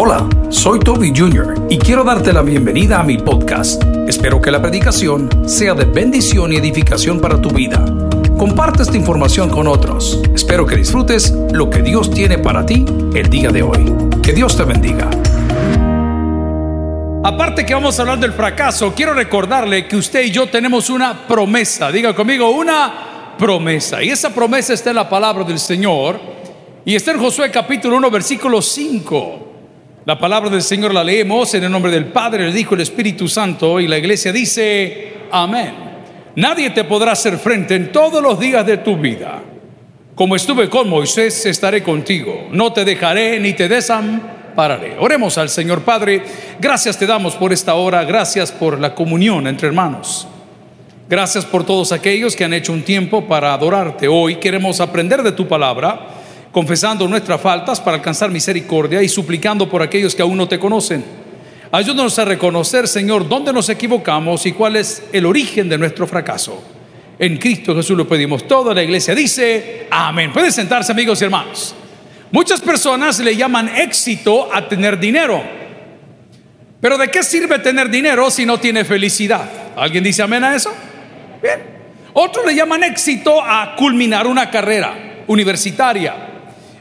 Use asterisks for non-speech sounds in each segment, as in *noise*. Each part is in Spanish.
Hola, soy Toby Jr. y quiero darte la bienvenida a mi podcast. Espero que la predicación sea de bendición y edificación para tu vida. Comparte esta información con otros. Espero que disfrutes lo que Dios tiene para ti el día de hoy. Que Dios te bendiga. Aparte que vamos a hablar del fracaso, quiero recordarle que usted y yo tenemos una promesa. Diga conmigo, una promesa. Y esa promesa está en la palabra del Señor. Y está en Josué capítulo 1, versículo 5. La palabra del Señor la leemos en el nombre del Padre, el Hijo y el Espíritu Santo. Y la iglesia dice, amén. Nadie te podrá hacer frente en todos los días de tu vida. Como estuve con Moisés, estaré contigo. No te dejaré ni te desampararé. Oremos al Señor Padre. Gracias te damos por esta hora. Gracias por la comunión entre hermanos. Gracias por todos aquellos que han hecho un tiempo para adorarte. Hoy queremos aprender de tu palabra confesando nuestras faltas para alcanzar misericordia y suplicando por aquellos que aún no te conocen. Ayúdanos a reconocer, Señor, dónde nos equivocamos y cuál es el origen de nuestro fracaso. En Cristo Jesús lo pedimos. Toda la iglesia dice, amén. Pueden sentarse, amigos y hermanos. Muchas personas le llaman éxito a tener dinero. Pero ¿de qué sirve tener dinero si no tiene felicidad? ¿Alguien dice amén a eso? Bien. Otros le llaman éxito a culminar una carrera universitaria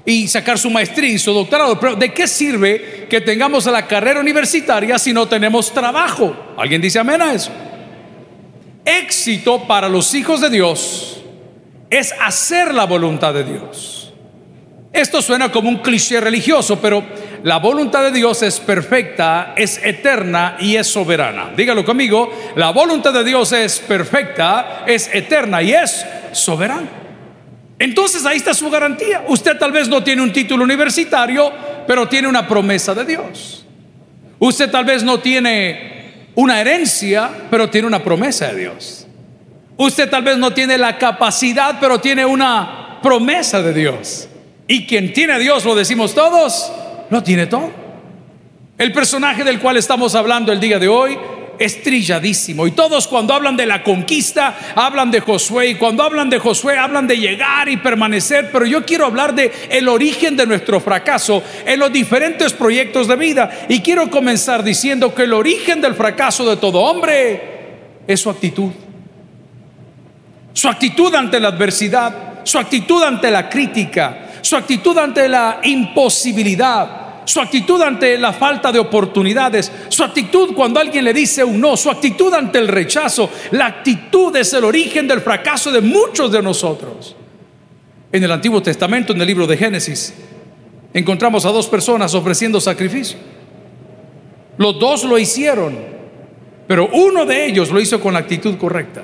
y sacar su maestría y su doctorado. Pero ¿de qué sirve que tengamos la carrera universitaria si no tenemos trabajo? ¿Alguien dice amén a eso? Éxito para los hijos de Dios es hacer la voluntad de Dios. Esto suena como un cliché religioso, pero la voluntad de Dios es perfecta, es eterna y es soberana. Dígalo conmigo, la voluntad de Dios es perfecta, es eterna y es soberana. Entonces ahí está su garantía. Usted tal vez no tiene un título universitario, pero tiene una promesa de Dios. Usted tal vez no tiene una herencia, pero tiene una promesa de Dios. Usted tal vez no tiene la capacidad, pero tiene una promesa de Dios. Y quien tiene a Dios, lo decimos todos, lo tiene todo. El personaje del cual estamos hablando el día de hoy Estrilladísimo Y todos cuando hablan de la conquista, hablan de Josué. Y cuando hablan de Josué, hablan de llegar y permanecer. Pero yo quiero hablar de el origen de nuestro fracaso en los diferentes proyectos de vida. Y quiero comenzar diciendo que el origen del fracaso de todo hombre es su actitud. Su actitud ante la adversidad, su actitud ante la crítica, su actitud ante la imposibilidad su actitud ante la falta de oportunidades, su actitud cuando alguien le dice un no, su actitud ante el rechazo. La actitud es el origen del fracaso de muchos de nosotros. En el Antiguo Testamento, en el libro de Génesis, encontramos a dos personas ofreciendo sacrificio. Los dos lo hicieron, pero uno de ellos lo hizo con la actitud correcta.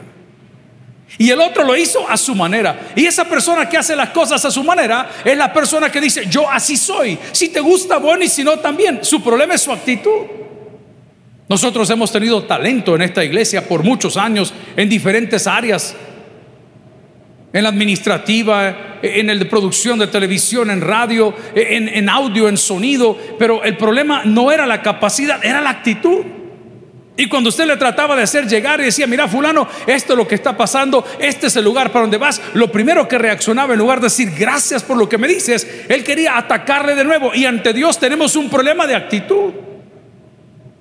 Y el otro lo hizo a su manera. Y esa persona que hace las cosas a su manera es la persona que dice, yo así soy. Si te gusta, bueno, y si no, también. Su problema es su actitud. Nosotros hemos tenido talento en esta iglesia por muchos años en diferentes áreas. En la administrativa, en el de producción de televisión, en radio, en, en audio, en sonido. Pero el problema no era la capacidad, era la actitud. Y cuando usted le trataba de hacer llegar y decía, mira fulano, esto es lo que está pasando, este es el lugar para donde vas, lo primero que reaccionaba en lugar de decir gracias por lo que me dices, él quería atacarle de nuevo. Y ante Dios tenemos un problema de actitud.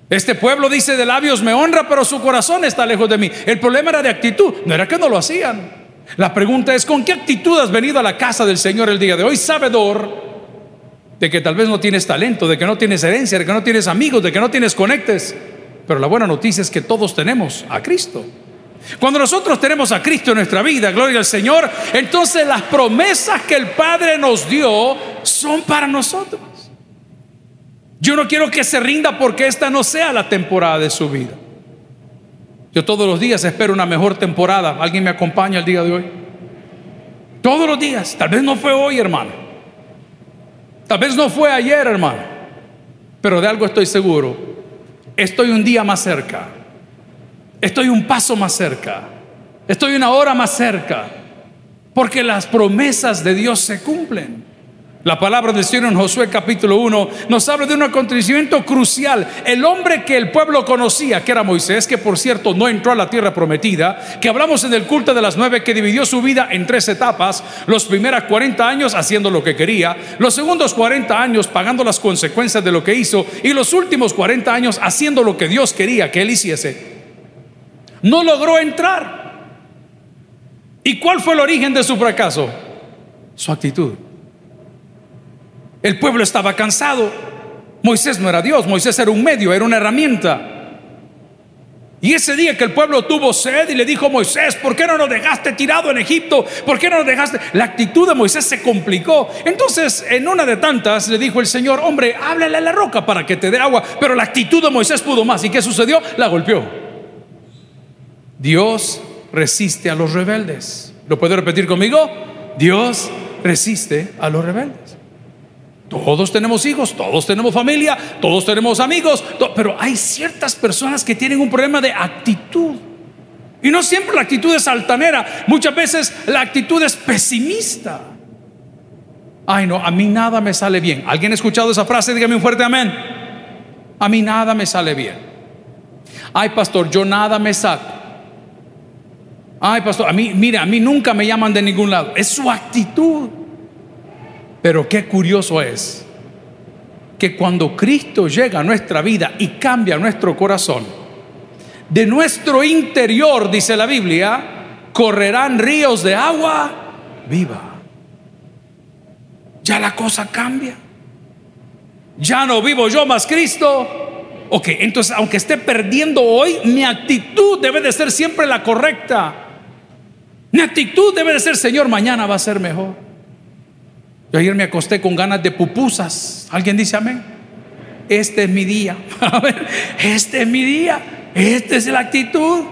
Este pueblo dice de labios me honra, pero su corazón está lejos de mí. El problema era de actitud, no era que no lo hacían. La pregunta es, ¿con qué actitud has venido a la casa del Señor el día de hoy, sabedor de que tal vez no tienes talento, de que no tienes herencia, de que no tienes amigos, de que no tienes conectes? Pero la buena noticia es que todos tenemos a Cristo. Cuando nosotros tenemos a Cristo en nuestra vida, gloria al Señor, entonces las promesas que el Padre nos dio son para nosotros. Yo no quiero que se rinda porque esta no sea la temporada de su vida. Yo todos los días espero una mejor temporada. ¿Alguien me acompaña el día de hoy? Todos los días. Tal vez no fue hoy, hermano. Tal vez no fue ayer, hermano. Pero de algo estoy seguro estoy un día más cerca, estoy un paso más cerca, estoy una hora más cerca, porque las promesas de Dios se cumplen. La palabra del Señor en Josué capítulo 1 nos habla de un acontecimiento crucial. El hombre que el pueblo conocía, que era Moisés, que por cierto no entró a la tierra prometida, que hablamos en el culto de las nueve, que dividió su vida en tres etapas, los primeros 40 años haciendo lo que quería, los segundos 40 años pagando las consecuencias de lo que hizo y los últimos 40 años haciendo lo que Dios quería que él hiciese. No logró entrar. ¿Y cuál fue el origen de su fracaso? Su actitud. El pueblo estaba cansado. Moisés no era Dios, Moisés era un medio, era una herramienta. Y ese día que el pueblo tuvo sed y le dijo Moisés, ¿por qué no nos dejaste tirado en Egipto? ¿Por qué no nos dejaste? La actitud de Moisés se complicó. Entonces, en una de tantas, le dijo el Señor, hombre, háblale a la roca para que te dé agua. Pero la actitud de Moisés pudo más. ¿Y qué sucedió? La golpeó. Dios resiste a los rebeldes. ¿Lo puede repetir conmigo? Dios resiste a los rebeldes. Todos tenemos hijos, todos tenemos familia, todos tenemos amigos, pero hay ciertas personas que tienen un problema de actitud. Y no siempre la actitud es altanera, muchas veces la actitud es pesimista. Ay, no, a mí nada me sale bien. ¿Alguien ha escuchado esa frase? Dígame un fuerte amén. A mí nada me sale bien. Ay, pastor, yo nada me saco. Ay, pastor, a mí, mira, a mí nunca me llaman de ningún lado. Es su actitud. Pero qué curioso es que cuando Cristo llega a nuestra vida y cambia nuestro corazón, de nuestro interior, dice la Biblia, correrán ríos de agua viva. Ya la cosa cambia. Ya no vivo yo más Cristo. Ok, entonces aunque esté perdiendo hoy, mi actitud debe de ser siempre la correcta. Mi actitud debe de ser, Señor, mañana va a ser mejor. Yo ayer me acosté con ganas de pupusas. ¿Alguien dice amén? Este es mi día. *laughs* Este es mi día. Esta es la actitud.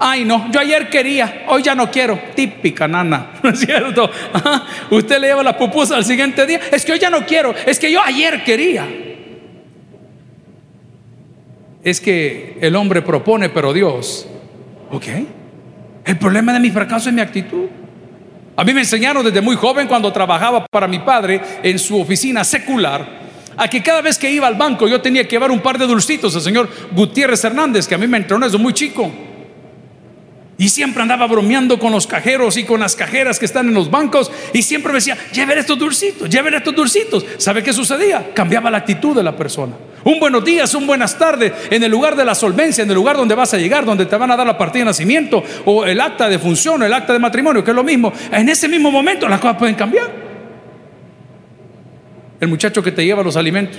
Ay, no, yo ayer quería, hoy ya no quiero. Típica nana, *laughs* ¿no es cierto? Usted le lleva la pupusa al siguiente día. Es que hoy ya no quiero, es que yo ayer quería. Es que el hombre propone, pero Dios, ok. El problema de mi fracaso es mi actitud. A mí me enseñaron desde muy joven cuando trabajaba para mi padre en su oficina secular a que cada vez que iba al banco yo tenía que llevar un par de dulcitos al señor Gutiérrez Hernández, que a mí me entrenó desde muy chico. Y siempre andaba bromeando con los cajeros y con las cajeras que están en los bancos. Y siempre me decía, lleven estos dulcitos, lleven estos dulcitos. ¿Sabe qué sucedía? Cambiaba la actitud de la persona. Un buenos días, un buenas tardes, en el lugar de la solvencia, en el lugar donde vas a llegar, donde te van a dar la partida de nacimiento o el acta de función el acta de matrimonio, que es lo mismo. En ese mismo momento las cosas pueden cambiar. El muchacho que te lleva los alimentos,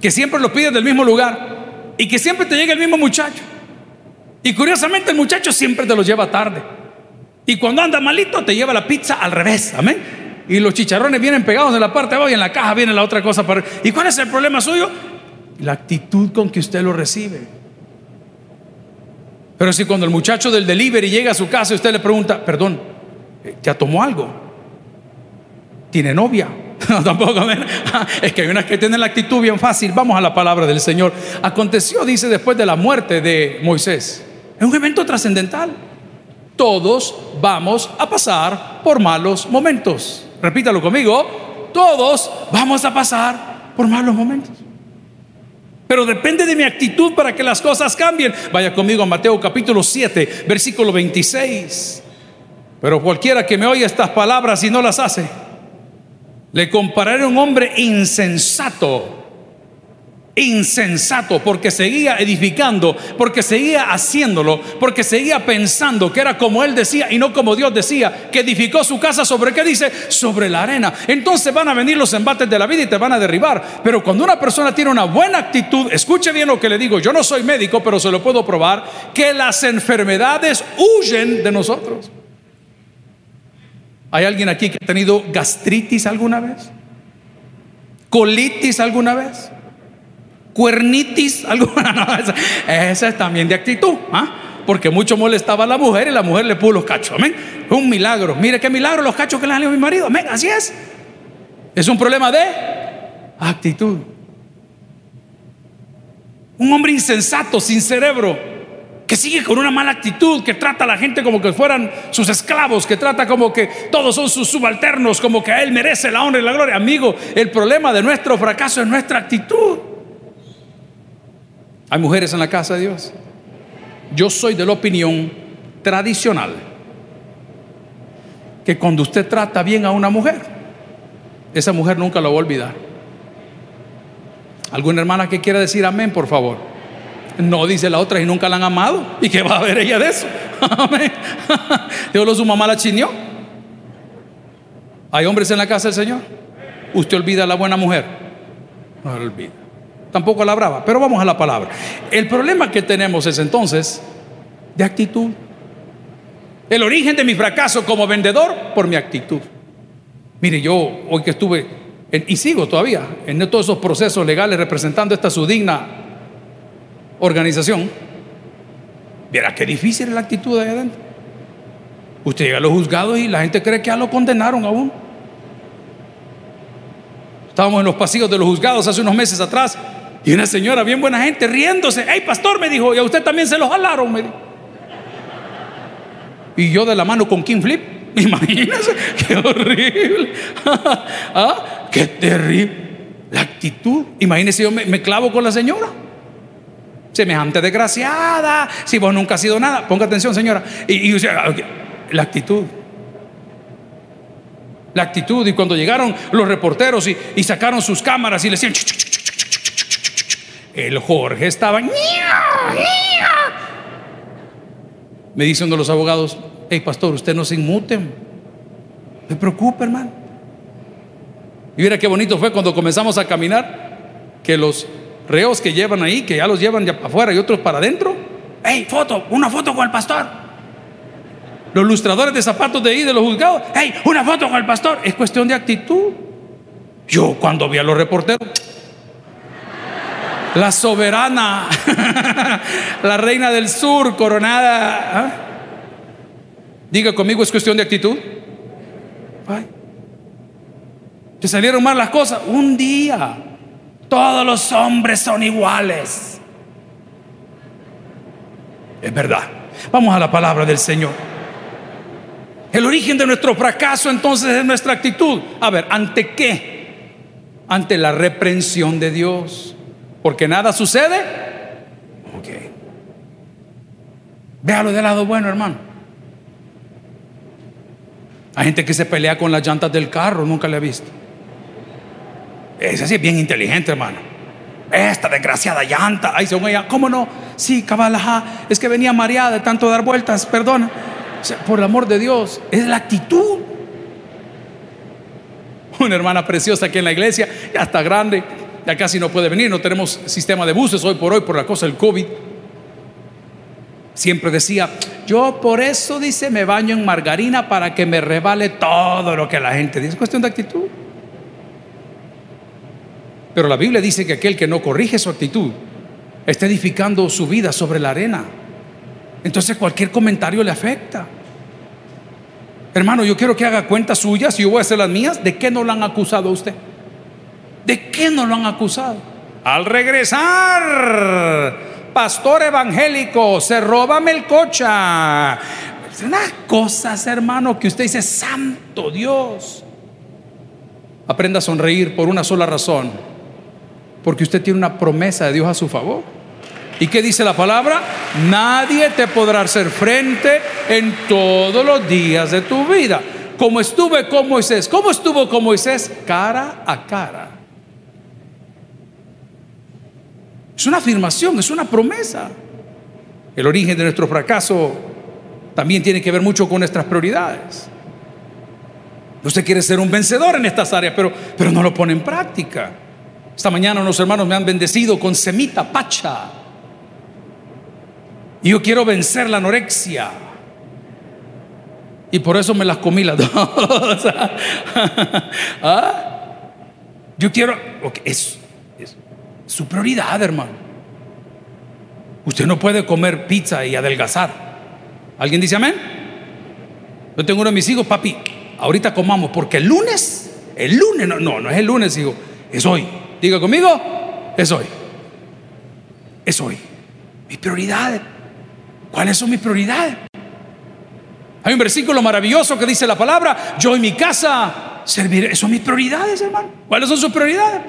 que siempre los pides del mismo lugar y que siempre te llega el mismo muchacho. Y curiosamente el muchacho siempre te lo lleva tarde. Y cuando anda malito te lleva la pizza al revés. Amén. Y los chicharrones vienen pegados en la parte de abajo y en la caja viene la otra cosa. Para... ¿Y cuál es el problema suyo? La actitud con que usted lo recibe. Pero si cuando el muchacho del delivery llega a su casa y usted le pregunta, perdón, ¿ya tomó algo? ¿Tiene novia? *laughs* No, tampoco. *laughs* Es que hay unas que tienen la actitud bien fácil. Vamos a la palabra del Señor. Aconteció, dice, después de la muerte de Moisés. Es un evento trascendental. Todos vamos a pasar por malos momentos. Repítalo conmigo. Todos vamos a pasar por malos momentos. Pero depende de mi actitud para que las cosas cambien. Vaya conmigo a Mateo capítulo 7, versículo 26. Pero cualquiera que me oye estas palabras y no las hace, le compararé a un hombre insensato insensato porque seguía edificando, porque seguía haciéndolo, porque seguía pensando que era como él decía y no como Dios decía, que edificó su casa sobre qué dice, sobre la arena. Entonces van a venir los embates de la vida y te van a derribar. Pero cuando una persona tiene una buena actitud, escuche bien lo que le digo, yo no soy médico, pero se lo puedo probar, que las enfermedades huyen de nosotros. ¿Hay alguien aquí que ha tenido gastritis alguna vez? ¿Colitis alguna vez? Cuernitis, *laughs* alguna, esa, es también de actitud, ¿ah? porque mucho molestaba a la mujer y la mujer le puso los cachos, amén. un milagro, mire qué milagro los cachos que le han a mi marido, amén, así es. Es un problema de actitud. Un hombre insensato, sin cerebro, que sigue con una mala actitud, que trata a la gente como que fueran sus esclavos, que trata como que todos son sus subalternos, como que a él merece la honra y la gloria. Amigo, el problema de nuestro fracaso es nuestra actitud. Hay mujeres en la casa de Dios. Yo soy de la opinión tradicional que cuando usted trata bien a una mujer, esa mujer nunca lo va a olvidar. ¿Alguna hermana que quiera decir amén, por favor? No, dice la otra, y nunca la han amado. ¿Y qué va a ver ella de eso? *laughs* Amén. *laughs* Dios su mamá la chineó. ¿Hay hombres en la casa del Señor? ¿Usted olvida a la buena mujer? No la olvida. Tampoco la brava. Pero vamos a la palabra. El problema que tenemos es entonces de actitud. El origen de mi fracaso como vendedor por mi actitud. Mire, yo hoy que estuve, y sigo todavía, en todos esos procesos legales representando esta su digna organización, verá qué difícil es la actitud de adentro. Usted llega a los juzgados y la gente cree que ya lo condenaron aún. Estábamos en los pasillos de los juzgados hace unos meses atrás y una señora bien buena gente riéndose. Hey, pastor, me dijo, y a usted también se lo jalaron. Y yo de la mano con King Flip, *laughs* imagínense, *laughs* qué horrible. *laughs* ¿Ah? Qué terrible. La actitud. Imagínense, yo me clavo con la señora semejante desgraciada, si vos nunca has sido nada, ponga atención señora, y, la actitud. La actitud, y cuando llegaron los reporteros y, sacaron sus cámaras y le decían, el Jorge estaba, me dice uno de los abogados, hey pastor, usted no se inmute, no se preocupe hermano. Y mira qué bonito fue cuando comenzamos a caminar, que los reos que llevan ahí, que ya los llevan ya para afuera y otros para adentro. ¡Hey, foto! Una foto con el pastor. Los lustradores de zapatos de ahí, de los juzgados. ¡Hey, una foto con el pastor! Es cuestión de actitud. Yo cuando vi a los reporteros, la soberana, *laughs* la reina del sur, coronada. ¿ah? Diga conmigo, es cuestión de actitud. Te salieron mal las cosas. Un día. Todos los hombres son iguales. Es verdad. Vamos a la palabra del Señor. El origen de nuestro fracaso entonces es nuestra actitud. A ver, ¿ante qué? Ante la reprensión de Dios. Porque nada sucede. Ok. Véalo del lado bueno, hermano. Hay gente que se pelea con las llantas del carro, nunca le he visto. Es así, bien inteligente, hermano. Esta desgraciada llanta. Ay, según ella, ¿cómo no? Sí, cabal, Es que venía mareada de tanto dar vueltas, perdona. Por el amor de Dios, es la actitud. Una hermana preciosa aquí en la iglesia, ya está grande, ya casi no puede venir, no tenemos sistema de buses hoy por hoy por la cosa del COVID. Siempre decía, yo por eso dice, me baño en margarina para que me revale todo lo que la gente dice. Es cuestión de actitud. Pero la Biblia dice que aquel que no corrige su actitud está edificando su vida sobre la arena. Entonces cualquier comentario le afecta. Hermano, yo quiero que haga cuentas suyas y yo voy a hacer las mías. ¿De qué no lo han acusado a usted? ¿De qué no lo han acusado? Al regresar, pastor evangélico, se roba melcocha. Unas cosas, hermano, que usted dice, santo Dios. Aprenda a sonreír por una sola razón porque usted tiene una promesa de Dios a su favor. ¿Y qué dice la palabra? Nadie te podrá hacer frente en todos los días de tu vida. Como estuve con Moisés. ¿Cómo estuvo con Moisés? Cara a cara. Es una afirmación, es una promesa. El origen de nuestro fracaso también tiene que ver mucho con nuestras prioridades. Usted quiere ser un vencedor en estas áreas, pero, pero no lo pone en práctica. Esta mañana unos hermanos me han bendecido con semita pacha. Y yo quiero vencer la anorexia. Y por eso me las comí las *laughs* dos. ¿Ah? Yo quiero, es, es su prioridad, hermano. Usted no puede comer pizza y adelgazar. ¿Alguien dice amén? Yo tengo uno de mis hijos, papi, ahorita comamos, porque el lunes, el lunes, no, no, no es el lunes, hijo, es hoy. Diga conmigo, es hoy. Es hoy. Mi prioridad. ¿Cuáles son mis prioridades? Hay un versículo maravilloso que dice la palabra, yo en mi casa serviré. Son mis prioridades, hermano. ¿Cuáles son sus prioridades?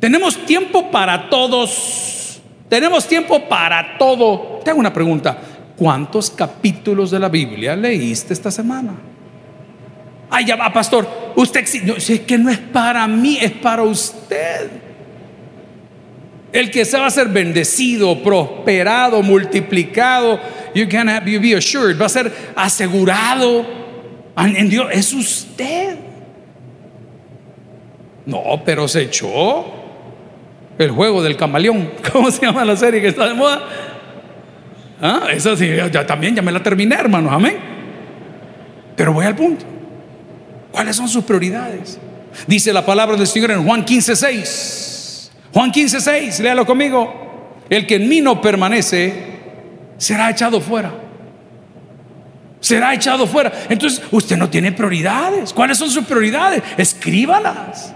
Tenemos tiempo para todos. Tenemos tiempo para todo. Tengo una pregunta. ¿Cuántos capítulos de la Biblia leíste esta semana? Ay, ya va, pastor. Usted, no, es que no es para mí, es para usted. El que se va a ser bendecido, prosperado, multiplicado, you can you be assured, va a ser asegurado en Dios, es usted. No, pero se echó el juego del camaleón. *laughs* ¿Cómo se llama la serie que está de moda? Ah, esa sí, ya, también ya me la terminé, hermanos, amén. Pero voy al punto. ¿Cuáles son sus prioridades? Dice la palabra del Señor en Juan 15, 6. Juan 15, 6, léalo conmigo. El que en mí no permanece será echado fuera. Será echado fuera. Entonces, usted no tiene prioridades. ¿Cuáles son sus prioridades? Escríbalas.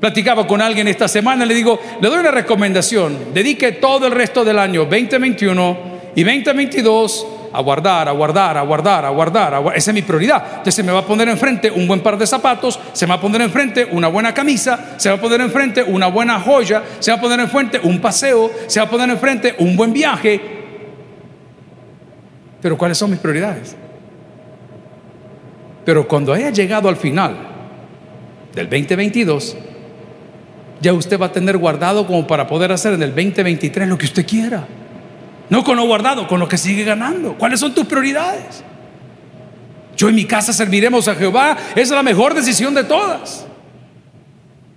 Platicaba con alguien esta semana, le digo, le doy una recomendación. Dedique todo el resto del año 2021 y 2022 a guardar, a guardar, a guardar, a guardar. Esa es mi prioridad. Entonces se me va a poner enfrente un buen par de zapatos, se me va a poner enfrente una buena camisa, se va a poner enfrente una buena joya, se va a poner enfrente un paseo, se va a poner enfrente un buen viaje. Pero ¿cuáles son mis prioridades? Pero cuando haya llegado al final del 2022, ya usted va a tener guardado como para poder hacer en el 2023 lo que usted quiera. No con lo guardado, con lo que sigue ganando. ¿Cuáles son tus prioridades? Yo en mi casa serviremos a Jehová. Es la mejor decisión de todas.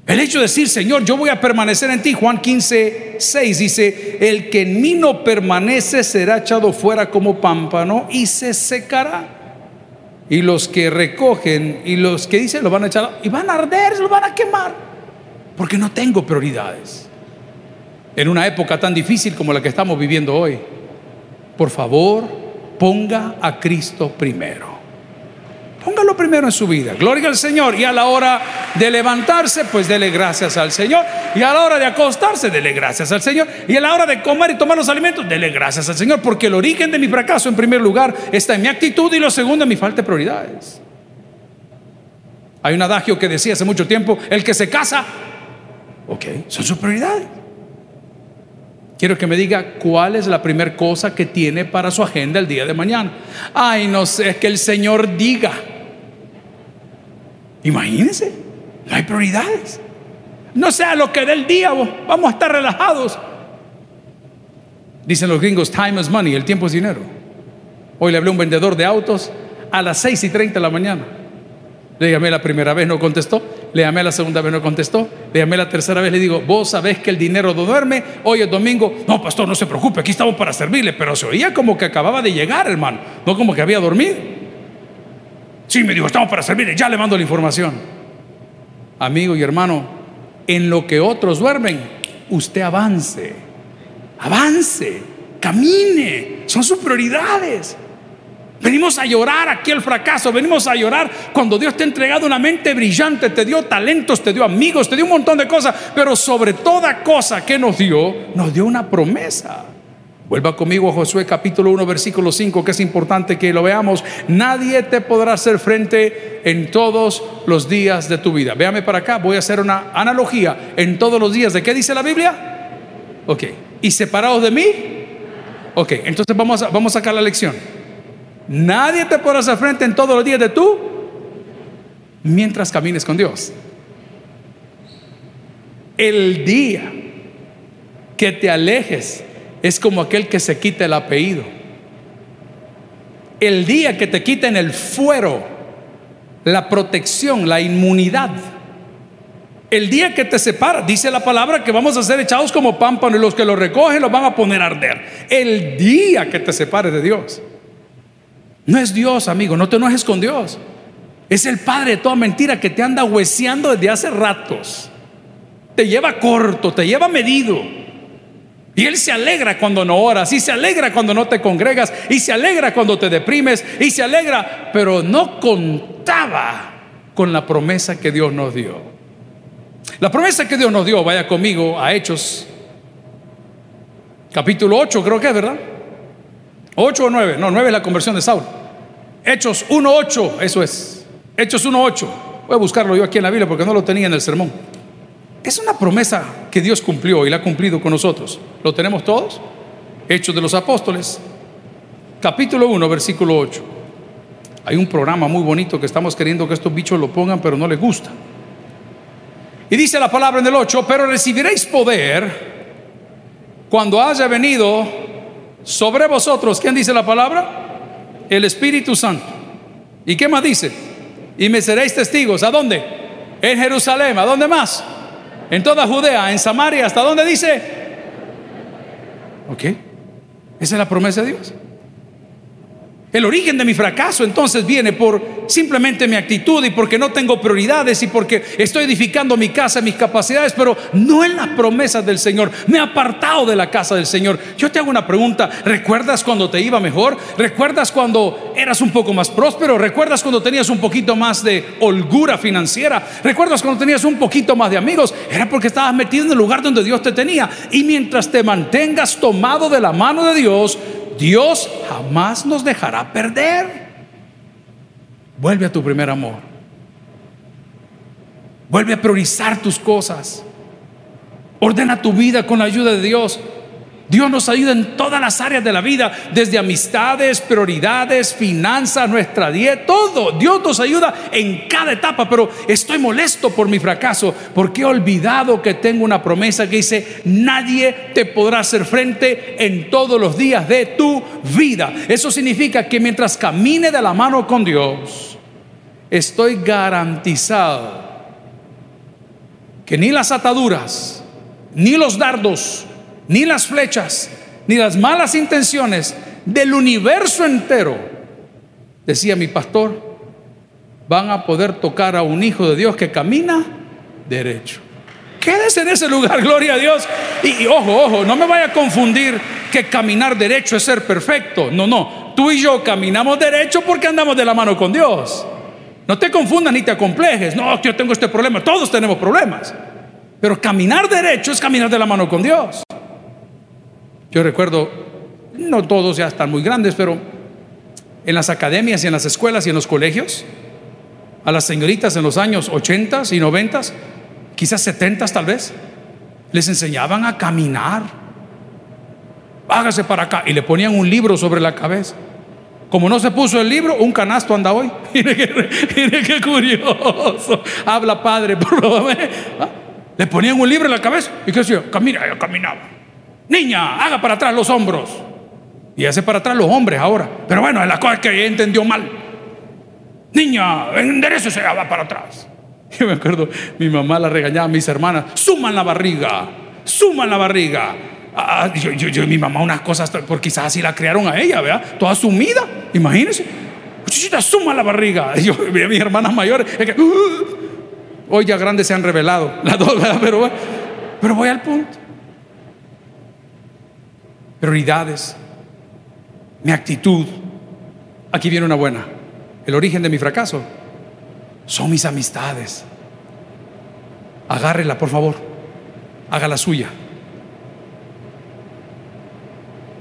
El hecho de decir, Señor, yo voy a permanecer en ti. Juan 15, 6 dice, el que en mí no permanece será echado fuera como pámpano y se secará. Y los que recogen y los que dicen lo van a echar y van a arder, lo van a quemar. Porque no tengo prioridades en una época tan difícil como la que estamos viviendo hoy, por favor, ponga a Cristo primero. Póngalo primero en su vida. Gloria al Señor. Y a la hora de levantarse, pues dele gracias al Señor. Y a la hora de acostarse, dele gracias al Señor. Y a la hora de comer y tomar los alimentos, dele gracias al Señor. Porque el origen de mi fracaso, en primer lugar, está en mi actitud y lo segundo, en mi falta de prioridades. Hay un adagio que decía hace mucho tiempo, el que se casa, ok, son sus prioridades. Quiero que me diga cuál es la primera cosa que tiene para su agenda el día de mañana. Ay, no sé, que el Señor diga. Imagínense, no hay prioridades. No sea lo que dé el día, vamos a estar relajados. Dicen los gringos, time is money, el tiempo es dinero. Hoy le hablé a un vendedor de autos a las 6 y 30 de la mañana. Le llamé la primera vez, no contestó. Le llamé la segunda vez, no contestó. Le llamé la tercera vez, le digo, vos sabés que el dinero no duerme. Hoy es domingo. No, pastor, no se preocupe, aquí estamos para servirle. Pero se oía como que acababa de llegar, hermano. No como que había dormido. Sí, me dijo, estamos para servirle. Ya le mando la información. Amigo y hermano, en lo que otros duermen, usted avance. Avance. Camine. Son sus prioridades. Venimos a llorar aquí el fracaso, venimos a llorar cuando Dios te ha entregado una mente brillante, te dio talentos, te dio amigos, te dio un montón de cosas, pero sobre toda cosa que nos dio, nos dio una promesa. Vuelva conmigo a Josué capítulo 1 versículo 5, que es importante que lo veamos. Nadie te podrá hacer frente en todos los días de tu vida. Véame para acá, voy a hacer una analogía. En todos los días, ¿de qué dice la Biblia? Ok. ¿Y separados de mí? Ok, entonces vamos a, vamos a sacar la lección. Nadie te podrá hacer frente en todos los días de tú mientras camines con Dios. El día que te alejes es como aquel que se quita el apellido. El día que te quiten el fuero, la protección, la inmunidad. El día que te separa, dice la palabra que vamos a ser echados como pámpano y los que lo recogen los van a poner a arder. El día que te separe de Dios. No es Dios, amigo, no te enojes con Dios. Es el padre de toda mentira que te anda hueseando desde hace ratos. Te lleva corto, te lleva medido. Y Él se alegra cuando no oras, y se alegra cuando no te congregas, y se alegra cuando te deprimes, y se alegra, pero no contaba con la promesa que Dios nos dio. La promesa que Dios nos dio, vaya conmigo a Hechos capítulo 8 creo que es, ¿verdad? 8 o 9, no, 9 es la conversión de Saulo. Hechos 1.8, eso es. Hechos 1.8. Voy a buscarlo yo aquí en la Biblia porque no lo tenía en el sermón. Es una promesa que Dios cumplió y la ha cumplido con nosotros. ¿Lo tenemos todos? Hechos de los Apóstoles, capítulo 1, versículo 8. Hay un programa muy bonito que estamos queriendo que estos bichos lo pongan, pero no les gusta. Y dice la palabra en el 8, pero recibiréis poder cuando haya venido sobre vosotros, ¿quién dice la palabra? El Espíritu Santo. ¿Y qué más dice? Y me seréis testigos. ¿A dónde? En Jerusalén. ¿A dónde más? En toda Judea, en Samaria. ¿Hasta dónde dice? ¿Ok? Esa es la promesa de Dios. El origen de mi fracaso entonces viene por simplemente mi actitud y porque no tengo prioridades y porque estoy edificando mi casa, mis capacidades, pero no en las promesas del Señor. Me he apartado de la casa del Señor. Yo te hago una pregunta. ¿Recuerdas cuando te iba mejor? ¿Recuerdas cuando eras un poco más próspero? ¿Recuerdas cuando tenías un poquito más de holgura financiera? ¿Recuerdas cuando tenías un poquito más de amigos? Era porque estabas metido en el lugar donde Dios te tenía. Y mientras te mantengas tomado de la mano de Dios, Dios jamás nos dejará perder. Vuelve a tu primer amor. Vuelve a priorizar tus cosas. Ordena tu vida con la ayuda de Dios. Dios nos ayuda en todas las áreas de la vida, desde amistades, prioridades, finanzas, nuestra dieta, todo. Dios nos ayuda en cada etapa, pero estoy molesto por mi fracaso porque he olvidado que tengo una promesa que dice, nadie te podrá hacer frente en todos los días de tu vida. Eso significa que mientras camine de la mano con Dios, estoy garantizado que ni las ataduras, ni los dardos, ni las flechas, ni las malas intenciones del universo entero, decía mi pastor, van a poder tocar a un hijo de Dios que camina derecho. Quédese en ese lugar, *laughs* gloria a Dios. Y, ojo, ojo, no me vaya a confundir que caminar derecho es ser perfecto. No, no. Tú y yo caminamos derecho porque andamos de la mano con Dios. No te confundas ni te acomplejes. No, yo tengo este problema. Todos tenemos problemas. Pero caminar derecho es caminar de la mano con Dios. Yo recuerdo, no todos ya están muy grandes, pero en las academias y en las escuelas y en los colegios, a las señoritas en los años 80 y 90, quizás 70 tal vez, les enseñaban a caminar. Hágase para acá. Y le ponían un libro sobre la cabeza. Como no se puso el libro, un canasto anda hoy. *laughs* mire, qué, curioso. Habla padre, por favor. ¿Ah? Le ponían un libro en la cabeza y qué hacía, camina, caminaba. Niña, haga para atrás los hombros. Y hace para atrás los hombres ahora. Pero bueno, es la cosa que ella entendió mal. Niña, enderece se va para atrás. *laughs* Yo me acuerdo, mi mamá la regañaba a mis hermanas, suman la barriga, suman la barriga. Ah, yo, yo, mi mamá unas cosas, porque quizás así la crearon a ella, ¿verdad? Toda sumida, imagínense. Chichita, suma la barriga. *laughs* yo vi a mis hermanas mayores, que, uh, hoy ya grandes se han revelado, *laughs* las dos, Pero, pero voy al punto prioridades, mi actitud. Aquí viene una buena. El origen de mi fracaso son mis amistades. Agárrela, por favor. Haga la suya.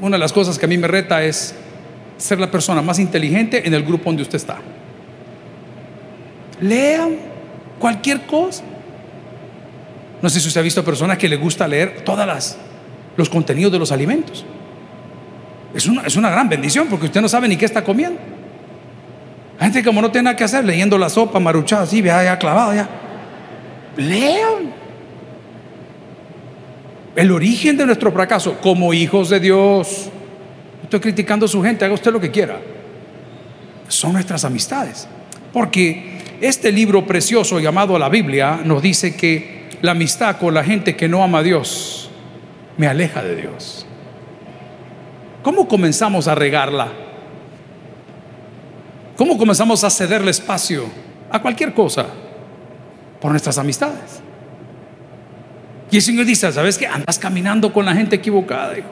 Una de las cosas que a mí me reta es ser la persona más inteligente en el grupo donde usted está. Lean cualquier cosa. No sé si usted ha visto personas que le gusta leer todas las los contenidos de los alimentos. Es una, es una gran bendición porque usted no sabe ni qué está comiendo. Hay gente como no tiene nada que hacer, leyendo la sopa maruchada así, ya, ya clavada ya. Lean. El origen de nuestro fracaso como hijos de Dios. Estoy criticando a su gente, haga usted lo que quiera. Son nuestras amistades. Porque este libro precioso llamado la Biblia nos dice que la amistad con la gente que no ama a Dios me aleja de Dios. ¿Cómo comenzamos a regarla? ¿Cómo comenzamos a cederle espacio a cualquier cosa? Por nuestras amistades. Y el Señor dice, ¿sabes qué? Andas caminando con la gente equivocada, hijo.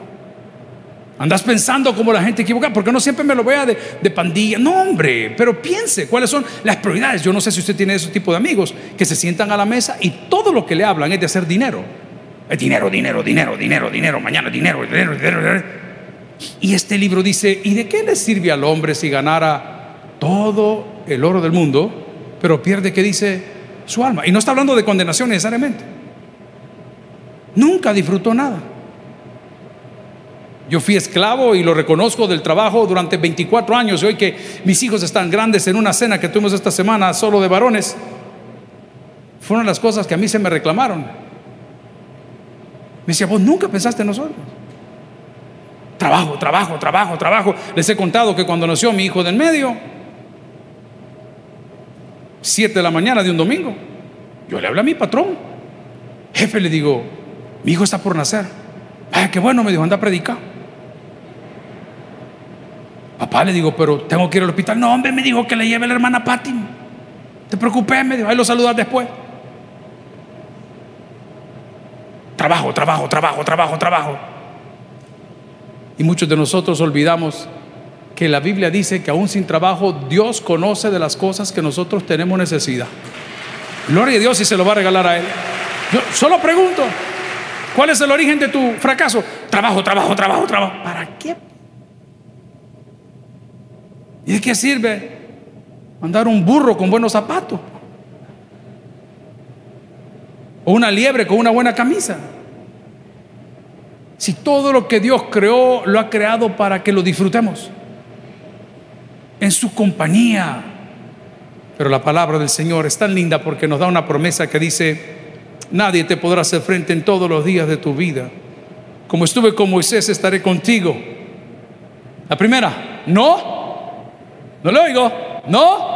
Andas pensando como la gente equivocada, porque no siempre me lo vea de, de, pandilla. No, hombre, pero piense cuáles son las prioridades. Yo no sé si usted tiene ese tipo de amigos que se sientan a la mesa y todo lo que le hablan es de hacer dinero. Dinero, dinero, dinero, dinero, dinero, mañana dinero, dinero, dinero, dinero. Y este libro dice, ¿y de qué le sirve al hombre si ganara todo el oro del mundo, pero pierde, ¿qué dice? Su alma. Y no está hablando de condenación necesariamente. Nunca disfrutó nada. Yo fui esclavo y lo reconozco del trabajo durante 24 años y hoy que mis hijos están grandes en una cena que tuvimos esta semana solo de varones, fueron las cosas que a mí se me reclamaron. Me decía, vos nunca pensaste en nosotros. Trabajo, trabajo, trabajo, trabajo. Les he contado que cuando nació mi hijo del medio, 7 de la mañana de un domingo, yo le hablé a mi patrón. Jefe, le digo, mi hijo está por nacer. Ay, qué bueno, me dijo, anda a predicar. Papá le digo, pero tengo que ir al hospital. No, hombre, me dijo que le lleve la hermana Patti. Te preocupes, me dijo, ahí lo saludas después. Trabajo, trabajo, trabajo, trabajo, trabajo. Y muchos de nosotros olvidamos que la Biblia dice que aún sin trabajo Dios conoce de las cosas que nosotros tenemos necesidad. Gloria a Dios y se lo va a regalar a Él. Yo solo pregunto, ¿cuál es el origen de tu fracaso? Trabajo, trabajo, trabajo, trabajo. ¿Para qué ¿Y de qué sirve mandar un burro con buenos zapatos? O una liebre con una buena camisa. Si todo lo que Dios creó lo ha creado para que lo disfrutemos. En su compañía. Pero la palabra del Señor es tan linda porque nos da una promesa que dice, nadie te podrá hacer frente en todos los días de tu vida. Como estuve con Moisés, estaré contigo. La primera, no ¿No le oigo? ¿No?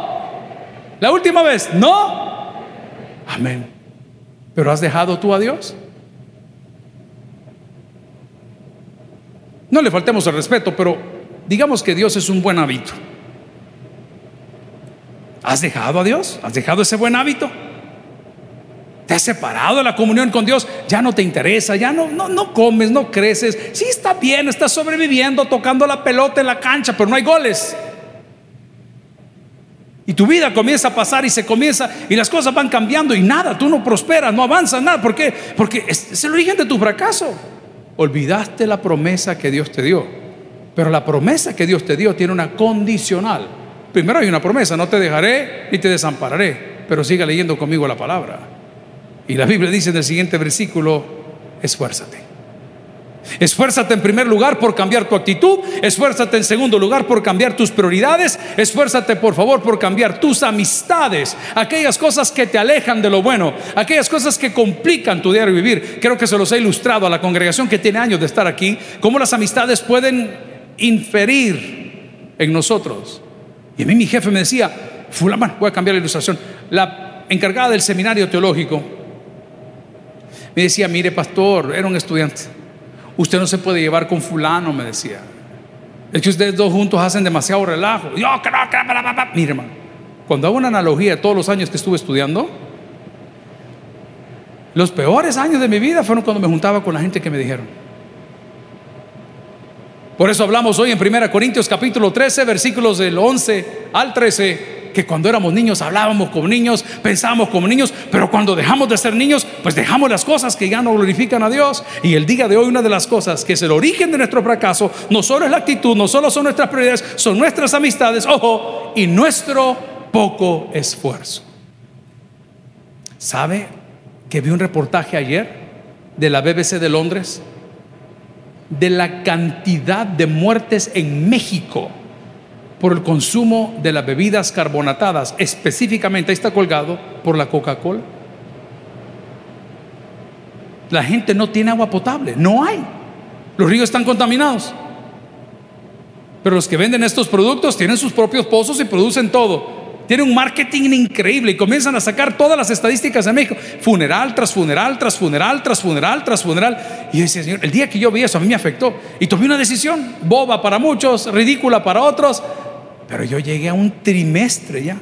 ¿La última vez? ¿No? Amén. ¿Pero has dejado tú a Dios? No le faltemos el respeto, pero digamos que Dios es un buen hábito. ¿Has dejado a Dios? ¿Has dejado ese buen hábito? ¿Te has separado de la comunión con Dios? Ya no te interesa, ya no, no, no comes, no creces. Sí está bien, estás sobreviviendo, tocando la pelota en la cancha, pero no hay goles. Y tu vida comienza a pasar y se comienza y las cosas van cambiando y nada, tú no prosperas, no avanzas nada. ¿Por qué? Porque es, el origen de tu fracaso. Olvidaste la promesa que Dios te dio. Pero la promesa que Dios te dio tiene una condicional. Primero hay una promesa, no te dejaré ni te desampararé. Pero siga leyendo conmigo la palabra. Y la Biblia dice en el siguiente versículo, esfuérzate. Esfuérzate en primer lugar por cambiar tu actitud, esfuérzate en segundo lugar por cambiar tus prioridades, esfuérzate por favor por cambiar tus amistades, aquellas cosas que te alejan de lo bueno, aquellas cosas que complican tu diario vivir. Creo que se los he ilustrado a la congregación que tiene años de estar aquí, cómo las amistades pueden inferir en nosotros. Y a mí mi jefe me decía, fulano, voy a cambiar la ilustración, la encargada del seminario teológico, me decía, mire pastor, era un estudiante Usted no se puede llevar con fulano, me decía. Es que ustedes dos juntos hacen demasiado relajo. Yo, no, que Mire, hermano, cuando hago una analogía de todos los años que estuve estudiando, los peores años de mi vida fueron cuando me juntaba con la gente que me dijeron. Por eso hablamos hoy en 1 Corintios capítulo 13, versículos del 11 al 13 que cuando éramos niños hablábamos como niños, pensábamos como niños, pero cuando dejamos de ser niños, pues dejamos las cosas que ya no glorifican a Dios. Y el día de hoy una de las cosas que es el origen de nuestro fracaso, no solo es la actitud, no solo son nuestras prioridades, son nuestras amistades, ojo, y nuestro poco esfuerzo. ¿Sabe que vi un reportaje ayer de la BBC de Londres? de la cantidad de muertes en México por el consumo de las bebidas carbonatadas, específicamente, ahí está colgado, por la Coca-Cola. La gente no tiene agua potable, no hay. Los ríos están contaminados. Pero los que venden estos productos tienen sus propios pozos y producen todo. Tienen un marketing increíble y comienzan a sacar todas las estadísticas de México. Funeral tras funeral, tras funeral, tras funeral, tras funeral. Y yo decía, Señor, el día que yo vi eso a mí me afectó. Y tomé una decisión, boba para muchos, ridícula para otros. Pero yo llegué a un trimestre ya,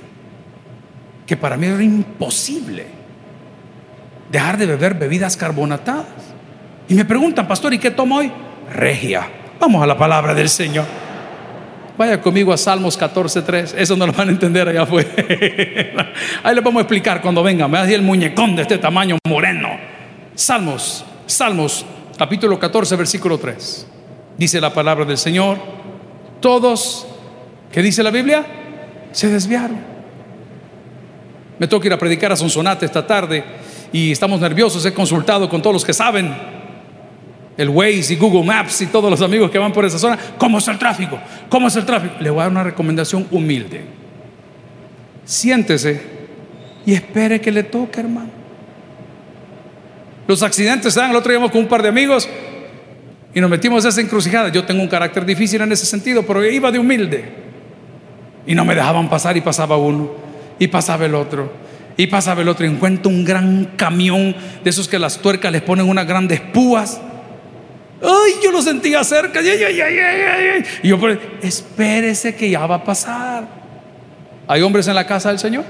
que para mí era imposible dejar de beber bebidas carbonatadas. Y me preguntan, pastor, ¿y qué tomo hoy? Regia. Vamos a la palabra del Señor. Vaya conmigo a Salmos 14.3. Eso no lo van a entender allá afuera. *laughs* Ahí les vamos a explicar cuando venga. Me da el muñecón de este tamaño moreno. Salmos Salmos capítulo 14, versículo 3. Dice la palabra del Señor, todos, ¿qué dice la Biblia? Se desviaron. Me toca ir a predicar a Sonsonate esta tarde y estamos nerviosos. He consultado con todos los que saben, el Waze y Google Maps y todos los amigos que van por esa zona. ¿Cómo es el tráfico? ¿Cómo es el tráfico? Le voy a dar una recomendación humilde. Siéntese y espere que le toque, hermano. Los accidentes se. El otro día con un par de amigos y nos metimos a esa encrucijada. Yo tengo un carácter difícil en ese sentido, pero iba de humilde. Y no me dejaban pasar y pasaba uno y pasaba el otro y pasaba el otro. Y encuentro un gran camión de esos que las tuercas les ponen unas grandes púas. Ay, yo lo sentía cerca. Y yo, espérese que ya va a pasar. ¿Hay hombres en la casa del Señor?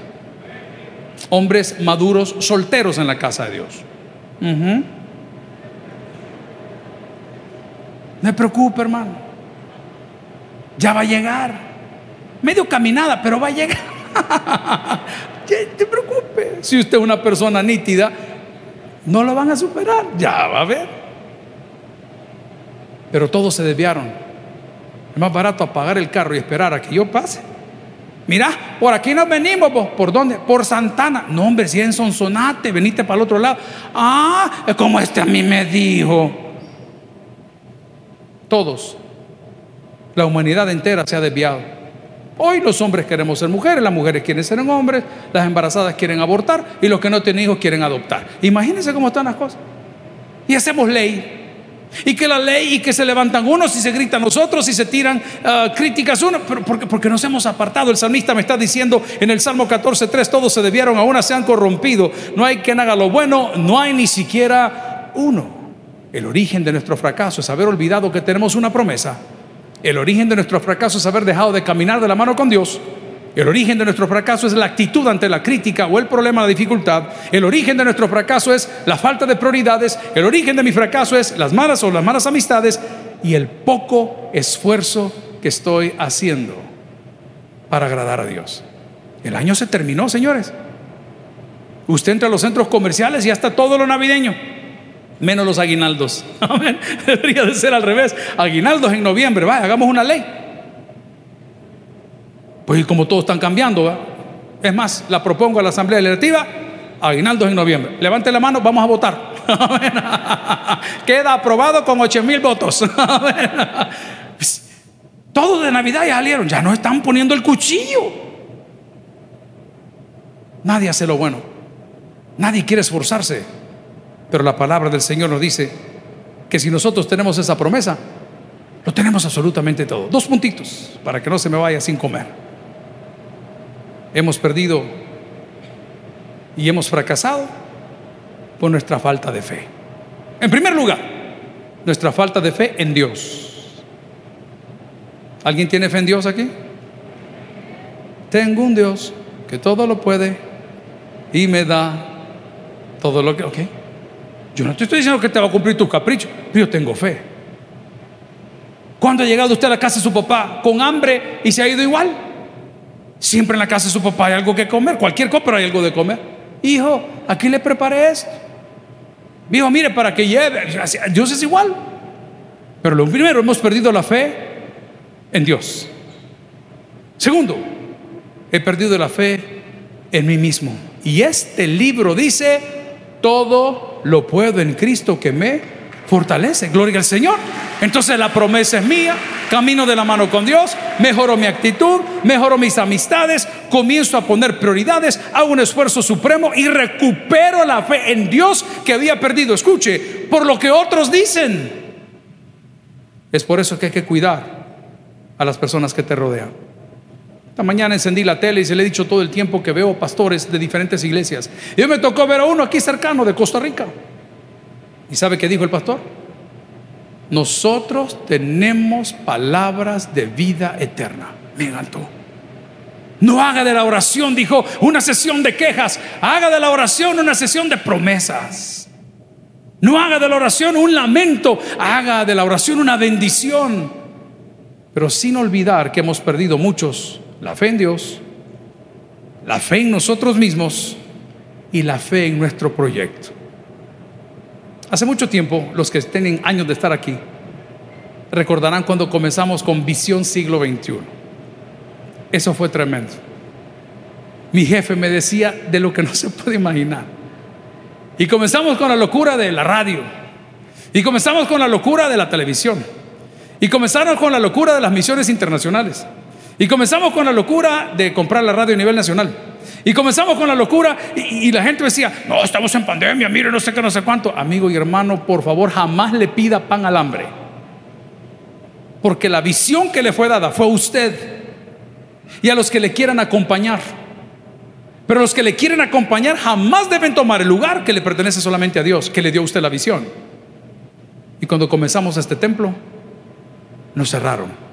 Hombres maduros, solteros en la casa de Dios. No me preocupe, hermano. Ya va a llegar. Medio caminada, pero va a llegar. *laughs* te preocupe. Si usted es una persona nítida, no lo van a superar. Ya va a ver. Pero todos se desviaron. Es más barato apagar el carro y esperar a que yo pase Mira, por aquí nos venimos, ¿por dónde? Por Santana. No, hombre, si en Sonsonate, veniste para el otro lado. Ah, es como este a mí me dijo. Todos, la humanidad entera se ha desviado. Hoy los hombres queremos ser mujeres, las mujeres quieren ser hombres, las embarazadas quieren abortar y los que no tienen hijos quieren adoptar. Imagínense cómo están las cosas. Y hacemos ley y que la ley y que se levantan unos y se gritan nosotros y se tiran ah, críticas unos, porque, porque nos hemos apartado. El salmista me está diciendo en el Salmo 14.3, todos se debieron, a una se han corrompido. No hay quien haga lo bueno, no hay ni siquiera uno. El origen de nuestro fracaso es haber olvidado que tenemos una promesa. El origen de nuestro fracaso es haber dejado de caminar de la mano con Dios. El origen de nuestro fracaso es la actitud ante la crítica o el problema, la dificultad. El origen de nuestro fracaso es la falta de prioridades. El origen de mi fracaso es las malas o las malas amistades y el poco esfuerzo que estoy haciendo para agradar a Dios. El año se terminó, señores. Usted entra a los centros comerciales y ya está todo lo navideño, menos los aguinaldos. *laughs* Debería de ser al revés. Aguinaldos en noviembre, vaya, hagamos una ley. Pues como todos están cambiando, es más, la propongo a la Asamblea Legislativa, aguinaldos en noviembre. Levante la mano, vamos a votar. *laughs* Queda aprobado con 8 mil votos. *laughs* Todos de Navidad ya salieron, ya no están poniendo el cuchillo. Nadie hace lo bueno, nadie quiere esforzarse, pero la palabra del Señor nos dice que si nosotros tenemos esa promesa, lo tenemos absolutamente todo. Dos puntitos para que no se me vaya sin comer hemos perdido y hemos fracasado por nuestra falta de fe. En primer lugar, nuestra falta de fe en Dios. ¿Alguien tiene fe en Dios aquí? Tengo un Dios que todo lo puede y me da todo lo que... Yo no te estoy diciendo que te va a cumplir tus caprichos, yo tengo fe. ¿Cuándo ha llegado usted a la casa de su papá con hambre y se ha ido igual? Siempre en la casa de su papá hay algo que comer, cualquier cosa, pero hay algo de comer. Hijo, aquí le preparé esto. Hijo, mire, para que lleve. Dios es igual. Pero lo primero, hemos perdido la fe en Dios. Segundo, he perdido la fe en mí mismo. Y este libro dice, todo lo puedo en Cristo que me fortalece. Gloria al Señor. Entonces la promesa es mía, camino de la mano con Dios, mejoro mi actitud, mejoro mis amistades, comienzo a poner prioridades, hago un esfuerzo supremo y recupero la fe en Dios que había perdido. Escuche, por lo que otros dicen. Es por eso que hay que cuidar a las personas que te rodean. Esta mañana encendí la tele y se le he dicho todo el tiempo que veo pastores de diferentes iglesias. Y hoy me tocó ver a uno aquí cercano de Costa Rica. ¿Y sabe qué dijo el pastor? Nosotros tenemos palabras de vida eterna. Me encantó. No haga de la oración, dijo, una sesión de quejas. Haga de la oración una sesión de promesas. No haga de la oración un lamento. Haga de la oración una bendición. Pero sin olvidar que hemos perdido muchos la fe en Dios, la fe en nosotros mismos y la fe en nuestro proyecto. Hace mucho tiempo, los que tienen años de estar aquí, recordarán cuando comenzamos con Visión Siglo XXI. Eso fue tremendo. Mi jefe me decía de lo que no se puede imaginar. Y comenzamos con la locura de la radio. Y comenzamos con la locura de la televisión. Y comenzamos con la locura de las misiones internacionales. Y comenzamos con la locura de comprar la radio a nivel nacional. Y comenzamos con la locura y, la gente decía, no, estamos en pandemia, mire, no sé qué, no sé cuánto. Amigo y hermano, por favor, jamás le pida pan al hambre. Porque la visión que le fue dada fue a usted y a los que le quieran acompañar. Pero los que le quieren acompañar jamás deben tomar el lugar que le pertenece solamente a Dios, que le dio a usted la visión. Y cuando comenzamos este templo, nos cerraron.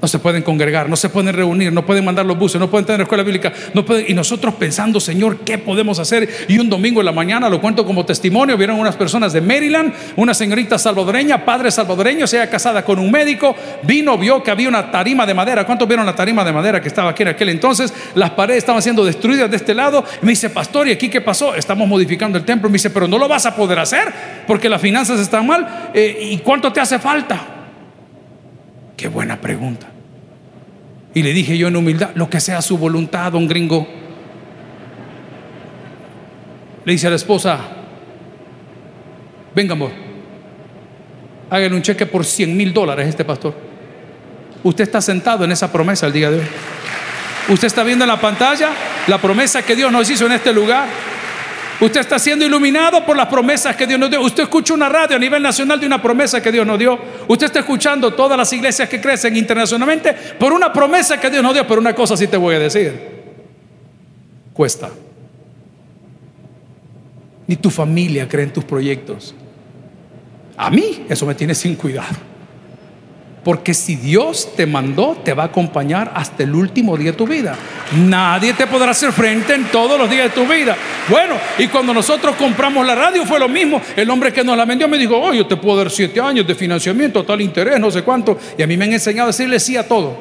No se pueden congregar, no se pueden reunir, no pueden mandar los buses, no pueden tener escuela bíblica, no pueden, y nosotros pensando, Señor, ¿qué podemos hacer? Y un domingo en la mañana, lo cuento como testimonio, vieron unas personas de Maryland, una señorita salvadoreña, padre salvadoreño, se casada con un médico, vino, vio que había una tarima de madera. ¿Cuántos vieron la tarima de madera que estaba aquí en aquel entonces? Las paredes estaban siendo destruidas de este lado. me dice, pastor, ¿y aquí qué pasó? Estamos modificando el templo. Me dice, pero no lo vas a poder hacer porque las finanzas están mal. Eh, ¿Y cuánto te hace falta? Qué buena pregunta. Y le dije yo en humildad, lo que sea su voluntad, don gringo. Le dice a la esposa, venga amor, háganle un cheque por 100 mil dólares a este pastor. Usted está sentado en esa promesa el día de hoy. Usted está viendo en la pantalla la promesa que Dios nos hizo en este lugar. Usted está siendo iluminado por las promesas que Dios nos dio. Usted escucha una radio a nivel nacional de una promesa que Dios nos dio. Usted está escuchando todas las iglesias que crecen internacionalmente por una promesa que Dios nos dio. Pero una cosa sí te voy a decir. Cuesta. Ni tu familia cree en tus proyectos. A mí eso me tiene sin cuidado. Porque si Dios te mandó, te va a acompañar hasta el último día de tu vida. Nadie te podrá hacer frente en todos los días de tu vida. Bueno, y cuando nosotros compramos la radio fue lo mismo. El hombre que nos la vendió me dijo, oh, yo te puedo dar siete años de financiamiento, tal interés, no sé cuánto. Y a mí me han enseñado a decirle sí a todo.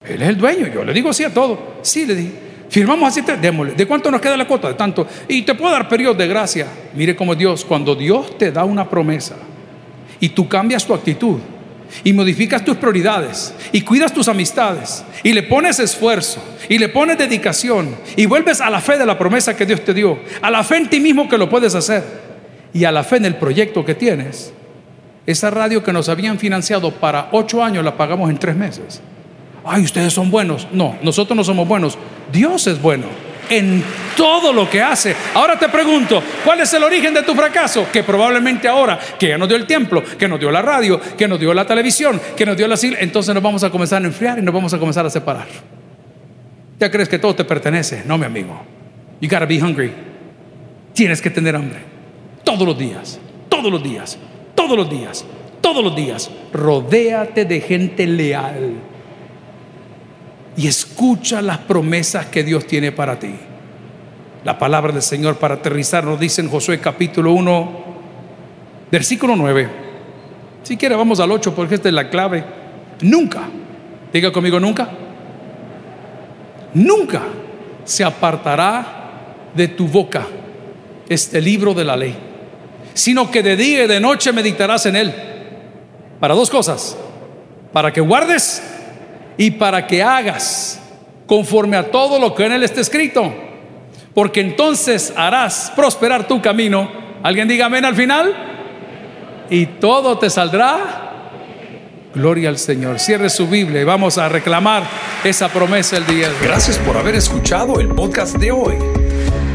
Él es el dueño, yo le digo sí a todo. Sí, le dije. Firmamos así, démosle. ¿De cuánto nos queda la cuota? De tanto. Y te puedo dar periodo de gracia. Mire cómo Dios, cuando Dios te da una promesa, y tú cambias tu actitud y modificas tus prioridades y cuidas tus amistades y le pones esfuerzo y le pones dedicación y vuelves a la fe de la promesa que Dios te dio, a la fe en ti mismo que lo puedes hacer y a la fe en el proyecto que tienes. Esa radio que nos habían financiado para ocho años la pagamos en tres meses. Ay, ustedes son buenos. No, nosotros no somos buenos. Dios es bueno en todo lo que hace. Ahora te pregunto, ¿cuál es el origen de tu fracaso? Que probablemente ahora, que ya nos dio el templo, que nos dio la radio, que nos dio la televisión, que nos dio la sigla, entonces nos vamos a comenzar a enfriar y nos vamos a comenzar a separar. Ya crees que todo te pertenece. No, mi amigo. You gotta be hungry. Tienes que tener hambre. Todos los días, todos los días, todos los días, todos los días. Rodéate de gente leal y escucha las promesas que Dios tiene para ti. La palabra del Señor para aterrizar nos dice en Josué capítulo 1, versículo 9. Si quiere vamos al 8 porque esta es la clave. Nunca, diga conmigo nunca, nunca se apartará de tu boca este libro de la ley, sino que de día y de noche meditarás en él. Para dos cosas, para que guardes y para que hagas conforme a todo lo que en él está escrito. Porque entonces harás prosperar tu camino. ¿Alguien diga amén al final? Y todo te saldrá. Gloria al Señor. Cierre su Biblia y vamos a reclamar esa promesa el día de hoy. Gracias por haber escuchado el podcast de hoy.